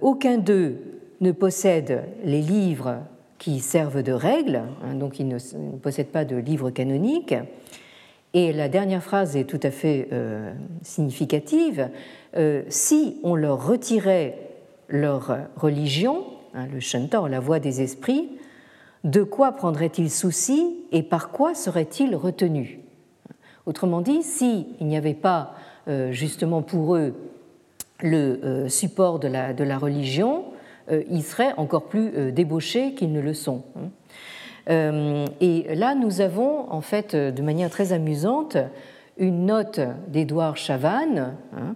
aucun d'eux ne possède les livres qui servent de règles, hein, donc ils ne, possèdent pas de livres canoniques, et la dernière phrase est tout à fait euh, significative. Euh, si on leur retirait leur religion, hein, le Shentao, la voie des esprits, de quoi prendraient-ils souci et par quoi seraient-ils retenus Autrement dit, s'il n'y avait pas euh, justement pour eux le support de la, religion, ils seraient encore plus débauchés qu'ils ne le sont. Hein. Euh, et là, nous avons, en fait, de manière très amusante, une note d'Édouard Chavannes hein,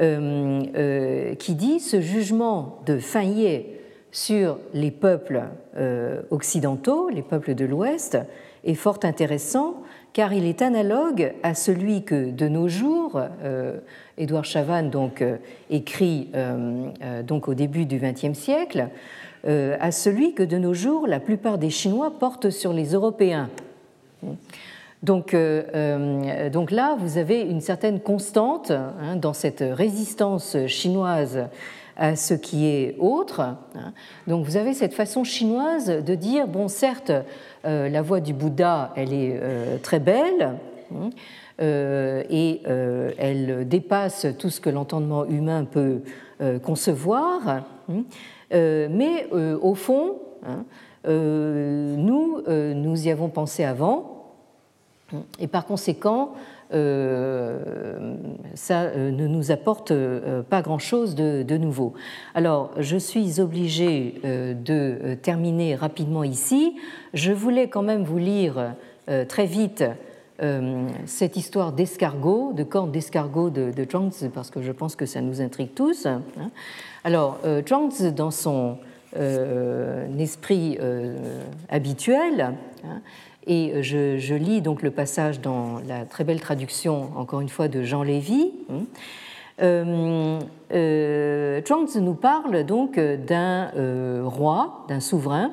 euh, euh, qui dit ce jugement de Fayet sur les peuples occidentaux, les peuples de l'Ouest, est fort intéressant car il est analogue à celui que de nos jours, Édouard Chavannes donc, écrit donc au début du XXe siècle, euh, à celui que de nos jours la plupart des Chinois portent sur les Européens. Donc, euh, euh, donc là, vous avez une certaine constante hein, dans cette résistance chinoise à ce qui est autre. Hein. Donc vous avez cette façon chinoise de dire, bon, certes, la voix du Bouddha, elle est très belle, hein, et elle dépasse tout ce que l'entendement humain peut concevoir. Euh, mais euh, au fond, hein, euh, nous, nous y avons pensé avant, et par conséquent, ça ne nous apporte pas grand-chose de, nouveau. Alors, je suis obligée de terminer rapidement ici. Je voulais quand même vous lire très vite cette histoire d'escargot, de cornes d'escargot de, de parce que je pense que ça nous intrigue tous. Hein. Alors, euh, Zhuangzi, dans son euh, esprit euh, habituel, hein, et je, lis donc le passage dans la très belle traduction, encore une fois, de Jean Lévy. Hein, Zhuangzi nous parle donc d'un roi, d'un souverain,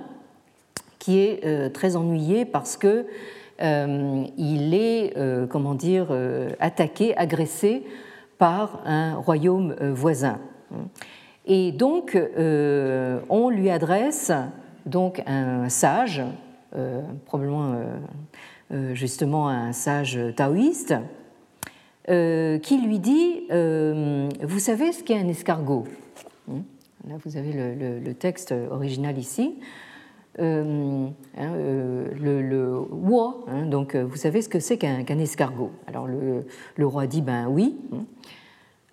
qui est très ennuyé parce que il est, comment dire, attaqué, agressé par un royaume voisin. Et donc, euh, on lui adresse donc un sage, euh, probablement euh, justement un sage taoïste, qui lui dit Vous savez ce qu'est un escargot? Hein Là, vous avez le, texte original ici. Hein, le, le hein, donc vous savez ce que c'est qu'un escargot? Alors le, le, roi dit ben oui.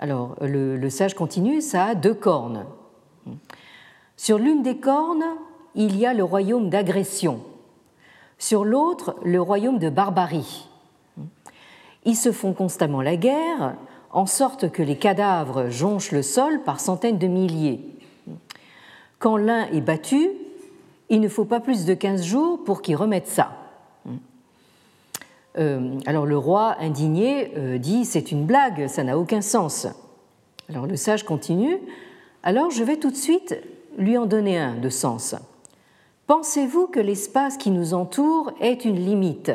Alors, le, sage continue, ça a deux cornes. Sur l'une des cornes, il y a le royaume d'agression. Sur l'autre, le royaume de barbarie. Ils se font constamment la guerre, en sorte que les cadavres jonchent le sol par centaines de milliers. Quand l'un est battu, il ne faut pas plus de 15 jours pour qu'il remette ça. Euh, alors le roi, indigné, euh, dit C'est une blague, ça n'a aucun sens. Alors le sage continue Alors je vais tout de suite lui en donner un de sens. Pensez-vous que l'espace qui nous entoure est une limite?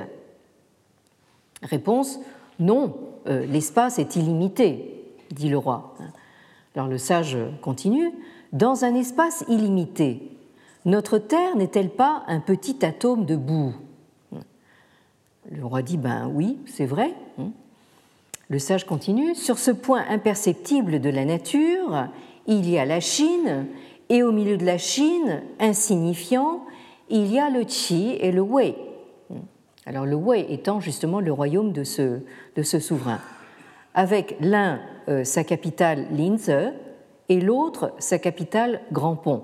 Réponse Non, euh, l'espace est illimité, dit le roi. Alors le sage continue Dans un espace illimité, notre Terre n'est-elle pas un petit atome de boue? Le roi dit Ben oui, c'est vrai. Le sage continue Sur ce point imperceptible de la nature, il y a la Chine, et au milieu de la Chine, insignifiant, il y a le Qi et le Wei. Alors le Wei étant justement le royaume de ce, de ce souverain. Avec l'un sa capitale Linz et l'autre sa capitale Grand Pont.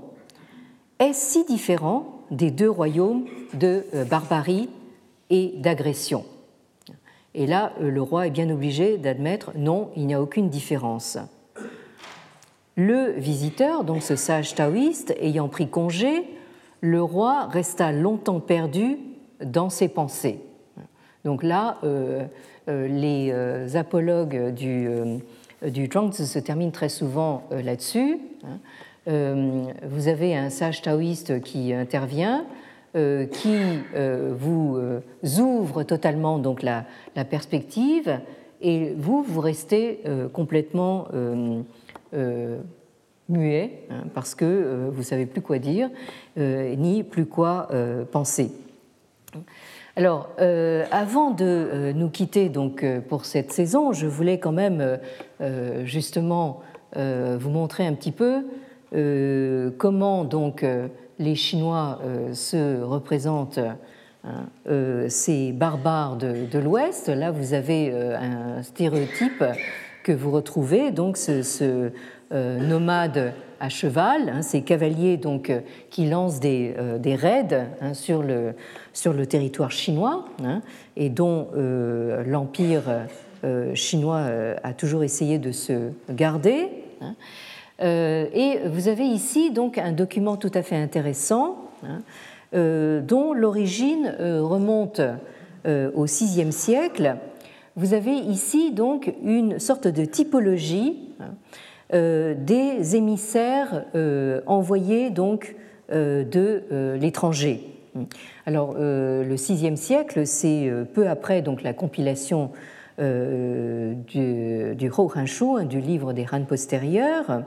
Est-ce si différent des deux royaumes de barbarie et d'agression? Et là, le roi est bien obligé d'admettre non, il n'y a aucune différence. Le visiteur, donc ce sage taoïste, ayant pris congé, le roi resta longtemps perdu dans ses pensées. Donc là, euh, euh, les euh, apologues du, du se terminent très souvent là-dessus. vous avez un sage taoïste qui intervient, qui vous ouvre totalement donc la, perspective, et vous, vous restez complètement muet, hein, parce que vous ne savez plus quoi dire, ni plus quoi penser. Alors, euh, avant de euh, nous quitter donc euh, pour cette saison, je voulais quand même justement vous montrer un petit peu comment donc les Chinois se représentent hein, ces barbares de, l'Ouest. Là, vous avez un stéréotype que vous retrouvez, donc ce, nomade à cheval, hein, ces cavaliers donc qui lancent des, raids hein, sur le sur le territoire chinois hein, et dont euh, l'Empire euh, chinois euh, a toujours essayé de se garder. Et vous avez ici donc un document tout à fait intéressant dont l'origine remonte au VIe siècle. Vous avez ici donc une sorte de typologie des émissaires envoyés donc de l'étranger. Alors, euh, le VIe siècle, c'est euh, peu après donc, la compilation euh, du, du hein, du livre des Han postérieurs. Hein.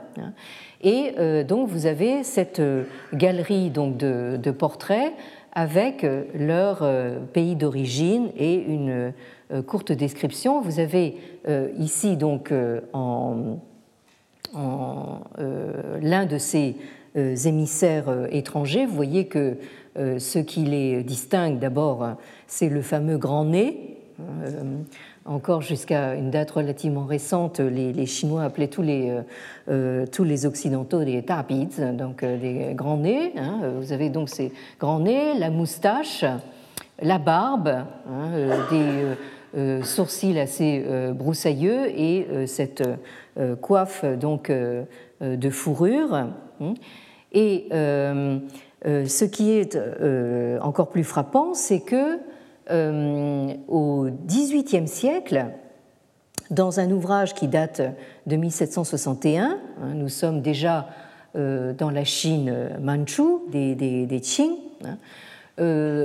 et donc, vous avez cette galerie donc, de, portraits avec leur pays d'origine et une courte description. Vous avez ici donc en, en l'un de ces émissaires étrangers. Vous voyez que euh, ce qui les distingue d'abord, c'est le fameux grand nez. Euh, encore jusqu'à une date relativement récente, les, Chinois appelaient tous les, euh, les Occidentaux des tapids, donc des grands nez. Hein. Vous avez donc ces grands nez, la moustache, la barbe, hein, des sourcils assez broussailleux et cette coiffe donc de fourrure. Hein. Et euh, ce qui est euh, encore plus frappant, c'est que euh, au XVIIIe siècle, dans un ouvrage qui date de 1761, hein, nous sommes déjà dans la Chine manchoue des, des, Qing, hein,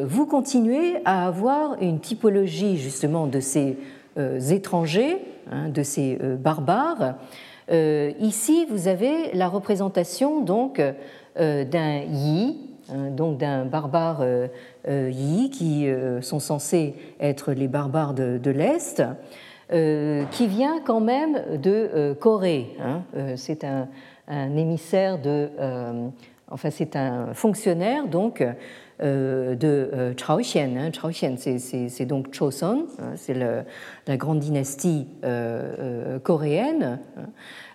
vous continuez à avoir une typologie justement de ces étrangers, hein, de ces barbares. ici, vous avez la représentation donc d'un yi, Hein, donc d'un barbare euh, euh, yi, qui euh, sont censés être les barbares de, l'Est, qui vient quand même de Corée. Hein. C'est un, émissaire de. enfin, c'est un fonctionnaire donc de Chaoxian. Hein. Chaoxian, c'est donc Choson, c'est la grande dynastie coréenne.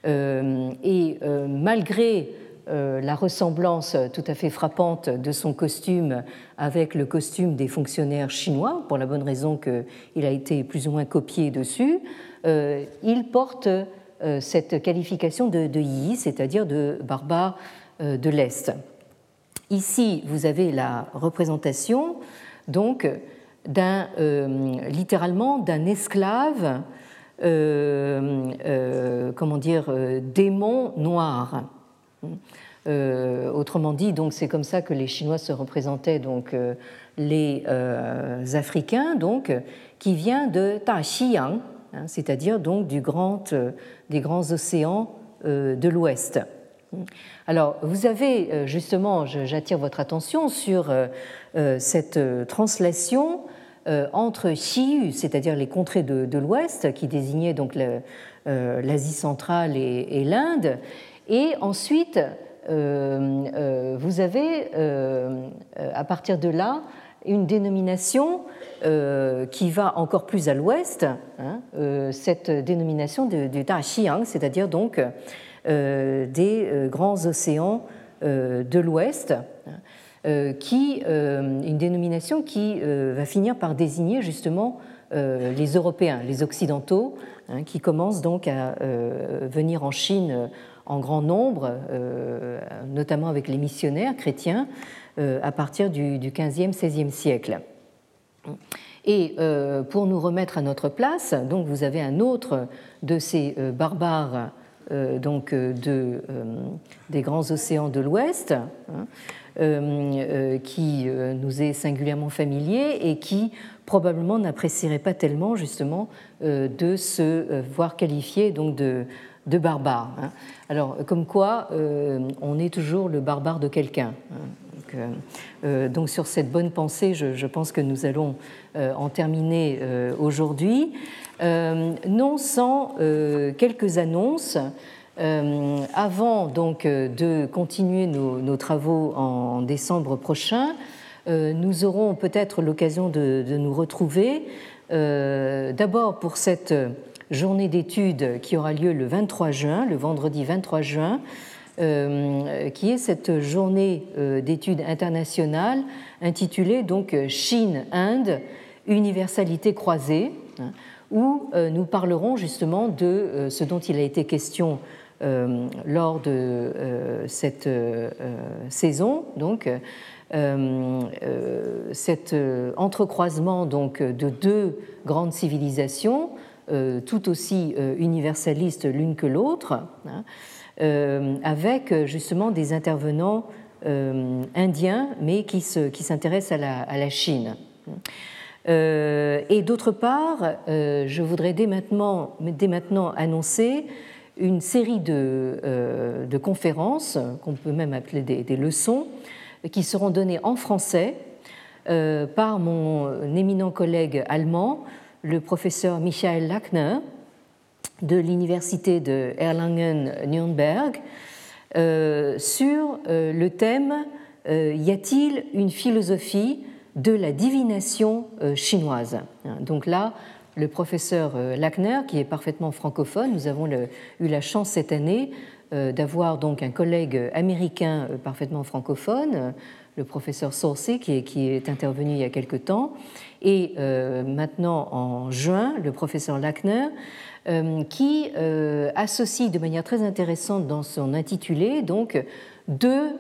et malgré euh, la ressemblance tout à fait frappante de son costume avec le costume des fonctionnaires chinois, pour la bonne raison qu'il a été plus ou moins copié dessus, euh, il porte euh, cette qualification de, yi, c'est-à-dire de barbare de l'Est. Ici, vous avez la représentation donc d'un littéralement d'un esclave, comment dire, démon noir. Euh, autrement dit, donc c'est comme ça que les Chinois se représentaient donc euh, les euh, Africains, donc qui vient de Ta Xiang, hein, c'est-à-dire donc du grand, des grands océans de l'Ouest. Alors, vous avez justement, j'attire votre attention sur cette translation entre Xiyu, c'est-à-dire les contrées de, l'Ouest, qui désignaient donc l'Asie centrale et l'Inde, et ensuite, euh, euh, vous avez, euh, à partir de là, une dénomination qui va encore plus à l'ouest, hein, cette dénomination de, du Xiang, c'est-à-dire donc des grands océans de l'ouest, une dénomination qui va finir par désigner justement les Européens, les Occidentaux, hein, qui commencent donc à venir en Chine en grand nombre, euh, notamment avec les missionnaires chrétiens, euh, à partir du, 15e, 16e siècle. Et euh, pour nous remettre à notre place, donc vous avez un autre de ces barbares donc de, des grands océans de l'Ouest, hein, qui nous est singulièrement familier et qui probablement n'apprécierait pas tellement justement de se voir qualifié donc de, de barbare. Hein. Alors, comme quoi, euh, on est toujours le barbare de quelqu'un. Hein. Euh, euh, donc, sur cette bonne pensée, je, pense que nous allons en terminer aujourd'hui. non sans quelques annonces. avant donc de continuer nos, travaux en décembre prochain, nous aurons peut-être l'occasion de, de, nous retrouver d'abord pour cette journée d'études qui aura lieu le 23 juin, le vendredi 23 juin, euh, qui est cette journée euh, d'études internationales intitulée donc Chine-Inde, universalité croisée, hein, où euh, nous parlerons justement de ce dont il a été question lors de cette saison, donc cet entrecroisement donc de deux grandes civilisations tout aussi euh, universalistes l'une que l'autre, hein, euh, avec justement des intervenants indiens, mais qui s'intéressent à, la Chine. et d'autre part, je voudrais dès maintenant, annoncer une série de, conférences, qu'on peut même appeler des, leçons, qui seront données en français par mon éminent collègue allemand, le professeur Michael Lackner de l'université de Erlangen-Nürnberg euh, sur euh, le thème euh, Y a-t-il une philosophie de la divination chinoise? Donc là, le professeur Lackner, qui est parfaitement francophone, nous avons eu la chance cette année d'avoir donc un collègue américain parfaitement francophone, le professeur Sorcé, qui est, qui est intervenu il y a quelque temps, et euh, maintenant en juin, le professeur Lackner, euh, qui euh, associe de manière très intéressante dans son intitulé donc deux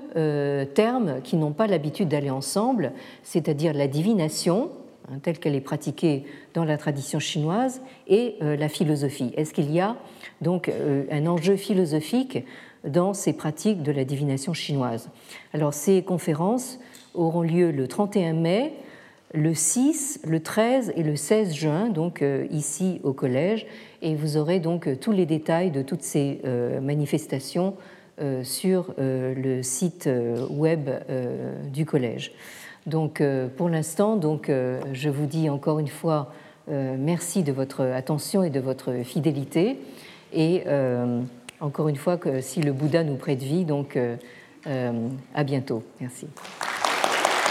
termes qui n'ont pas l'habitude d'aller ensemble, c'est-à-dire la divination, hein, telle qu'elle est pratiquée dans la tradition chinoise, et la philosophie. Est-ce qu'il y a donc un enjeu philosophique dans ces pratiques de la divination chinoise? Alors ces conférences auront lieu le 31 mai le 6, le 13 et le 16 juin, donc euh, ici au collège, et vous aurez donc euh, tous les détails de toutes ces euh, manifestations sur le site web du collège. Donc pour l'instant, donc je vous dis encore une fois merci de votre attention et de votre fidélité, et encore une fois que si le Bouddha nous prête vie, donc à bientôt. Merci.